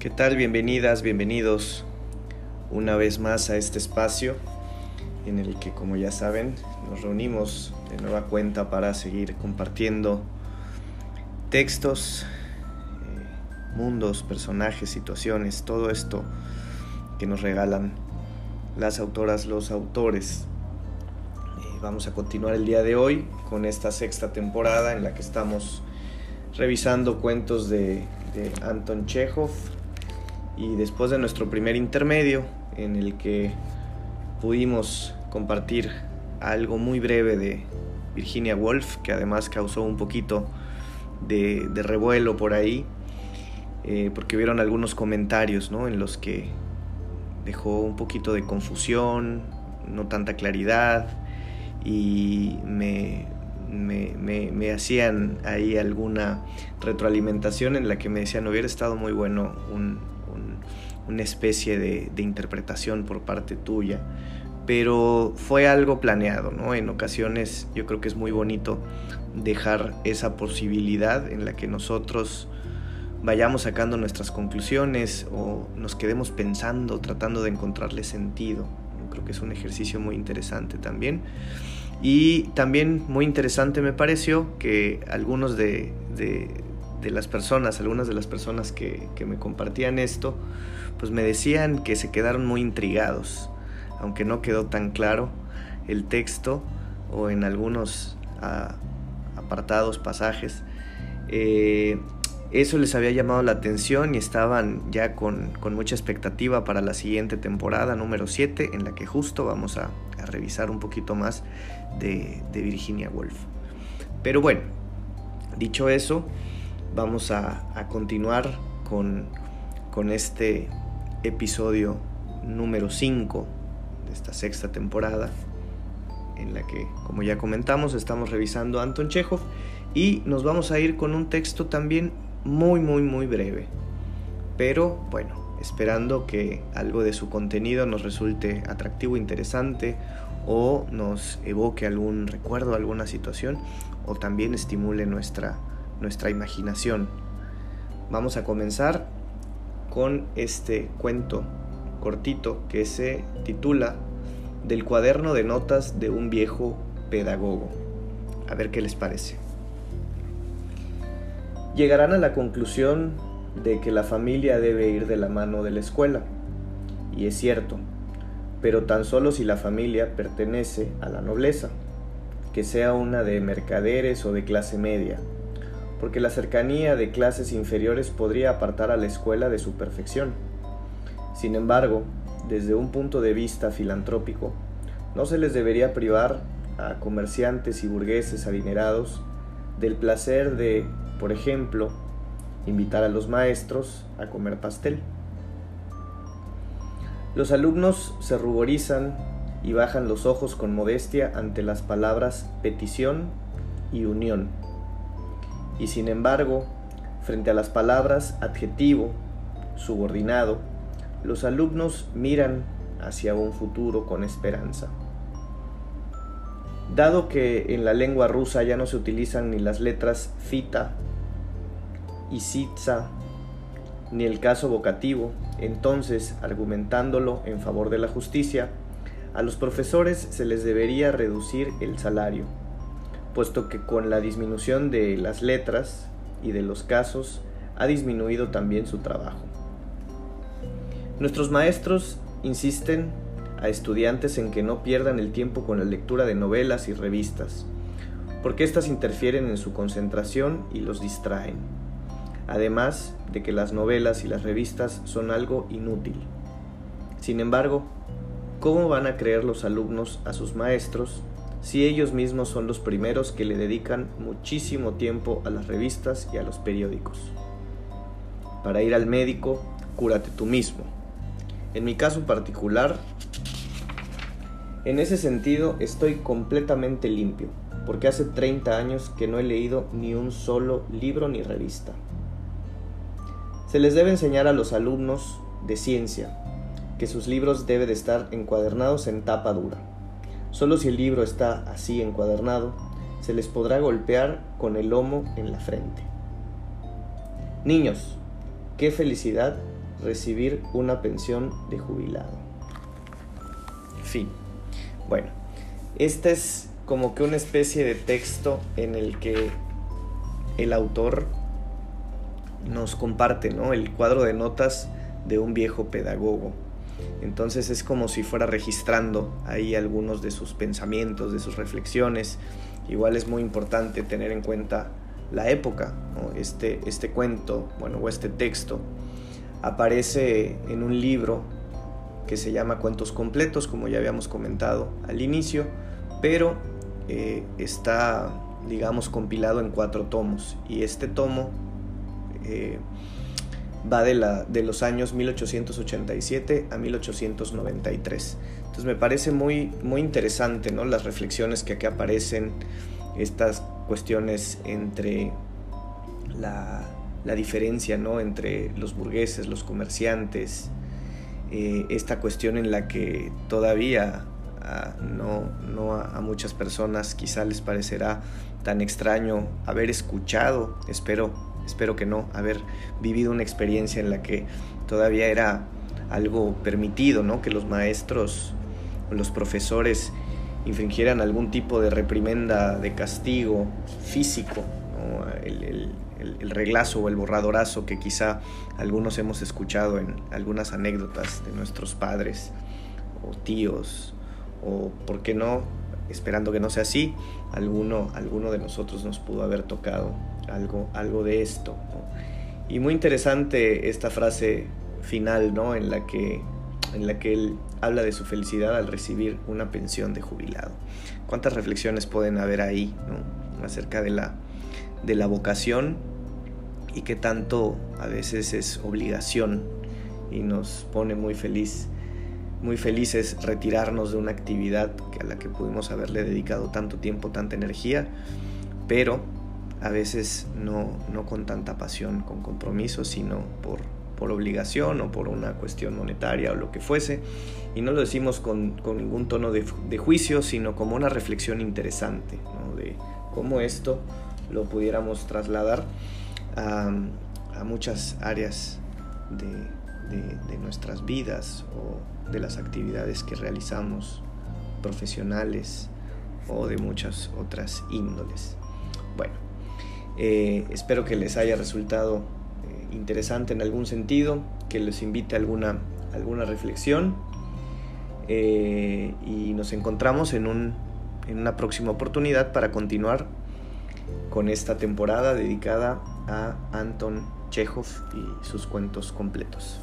¿Qué tal? Bienvenidas, bienvenidos una vez más a este espacio en el que, como ya saben, nos reunimos de nueva cuenta para seguir compartiendo textos, eh, mundos, personajes, situaciones, todo esto que nos regalan las autoras, los autores. Eh, vamos a continuar el día de hoy con esta sexta temporada en la que estamos revisando cuentos de, de Anton Chekhov y después de nuestro primer intermedio en el que pudimos compartir algo muy breve de Virginia Woolf, que además causó un poquito de, revuelo por ahí, eh, porque vieron algunos comentarios ¿no? en los que dejó un poquito de confusión, no tanta claridad, y me, me, hacían ahí alguna retroalimentación en la que me decían, hubiera estado muy bueno un, una especie de, interpretación por parte tuya, pero fue algo planeado, ¿no? En ocasiones yo creo que es muy bonito dejar esa posibilidad en la que nosotros vayamos sacando nuestras conclusiones o nos quedemos pensando, tratando de encontrarle sentido. Creo que es un ejercicio muy interesante también. Y también muy interesante me pareció que algunos de, de las personas, algunas de las personas que, me compartían esto, pues me decían que se quedaron muy intrigados, aunque no quedó tan claro el texto o en algunos ah, apartados, pasajes. Eh, eso les había llamado la atención y estaban ya con, mucha expectativa para la siguiente temporada número 7, en la que justo vamos a, revisar un poquito más de, de Virginia Woolf. Pero bueno, dicho eso, vamos a, continuar con, con, este episodio número 5 de esta sexta temporada, en la que, como ya comentamos, estamos revisando a Anton Chekhov y nos vamos a ir con un texto también muy, muy, muy breve. Pero bueno, esperando que algo de su contenido nos resulte atractivo, interesante o nos evoque algún recuerdo, alguna situación o también estimule nuestra nuestra imaginación. Vamos a comenzar con este cuento cortito que se titula Del cuaderno de notas de un viejo pedagogo. A ver qué les parece. Llegarán a la conclusión de que la familia debe ir de la mano de la escuela. Y es cierto, pero tan solo si la familia pertenece a la nobleza, que sea una de mercaderes o de clase media, porque la cercanía de clases inferiores podría apartar a la escuela de su perfección. Sin embargo, desde un punto de vista filantrópico, no se les debería privar a comerciantes y burgueses adinerados del placer de, por ejemplo, invitar a los maestros a comer pastel. Los alumnos se ruborizan y bajan los ojos con modestia ante las palabras petición y unión y sin embargo, frente a las palabras adjetivo, subordinado, los alumnos miran hacia un futuro con esperanza. Dado que en la lengua rusa ya no se utilizan ni las letras fita y sitza, ni el caso vocativo, entonces, argumentándolo en favor de la justicia, a los profesores se les debería reducir el salario puesto que con la disminución de las letras y de los casos ha disminuido también su trabajo. Nuestros maestros insisten a estudiantes en que no pierdan el tiempo con la lectura de novelas y revistas, porque éstas interfieren en su concentración y los distraen, además de que las novelas y las revistas son algo inútil. Sin embargo, ¿cómo van a creer los alumnos a sus maestros si ellos mismos son los primeros que le dedican muchísimo tiempo a las revistas y a los periódicos. Para ir al médico, cúrate tú mismo. En mi caso particular, en ese sentido estoy completamente limpio, porque hace 30 años que no he leído ni un solo libro ni revista. Se les debe enseñar a los alumnos de ciencia que sus libros deben de estar encuadernados en tapa dura Solo si el libro está así encuadernado, se les podrá golpear con el lomo en la frente. Niños, qué felicidad recibir una pensión de jubilado. Fin. Bueno, esta es como que una especie de texto en el que el autor nos comparte ¿no? el cuadro de notas de un viejo pedagogo. Entonces es como si fuera registrando ahí algunos de sus pensamientos, de sus reflexiones. Igual es muy importante tener en cuenta la época. Este, este cuento, bueno, o este texto, aparece en un libro que se llama Cuentos Completos, como ya habíamos comentado al inicio, pero eh, está, digamos, compilado en cuatro tomos. Y este tomo eh, va de, la, de los años 1887 a 1893. Entonces me parece muy, muy interesante ¿no? las reflexiones que aquí aparecen, estas cuestiones entre la, la diferencia ¿no? entre los burgueses, los comerciantes, eh, esta cuestión en la que todavía ah, no, no a, muchas personas quizá les parecerá tan extraño haber escuchado, espero, espero que no, haber vivido una experiencia en la que todavía era algo permitido, ¿no? que los maestros, los profesores infringieran algún tipo de reprimenda, de castigo físico, el, el, reglazo o el borradorazo que quizá algunos hemos escuchado en algunas anécdotas de nuestros padres o tíos, o por qué no, esperando que no sea así, alguno, alguno de nosotros nos pudo haber tocado algo, algo de esto. Y muy interesante esta frase final, ¿no? En la que en la que él habla de su felicidad al recibir una pensión de jubilado. ¿Cuántas reflexiones pueden haber ahí ¿no? acerca de la, de la vocación y que tanto a veces es obligación y nos pone muy feliz muy felices retirarnos de una actividad a la que pudimos haberle dedicado tanto tiempo, tanta energía, pero a veces no, no con tanta pasión, con compromiso, sino por, por obligación o por una cuestión monetaria o lo que fuese. Y no lo decimos con, con ningún tono de, de, juicio, sino como una reflexión interesante ¿no? de cómo esto lo pudiéramos trasladar a, a muchas áreas de, de, nuestras vidas o de las actividades que realizamos, profesionales o de muchas otras índoles. Bueno, eh, espero que les haya resultado eh, interesante en algún sentido, que les invite a alguna, alguna reflexión eh, y nos encontramos en, un, en una próxima oportunidad para continuar con esta temporada dedicada a Anton Chekhov y sus cuentos completos.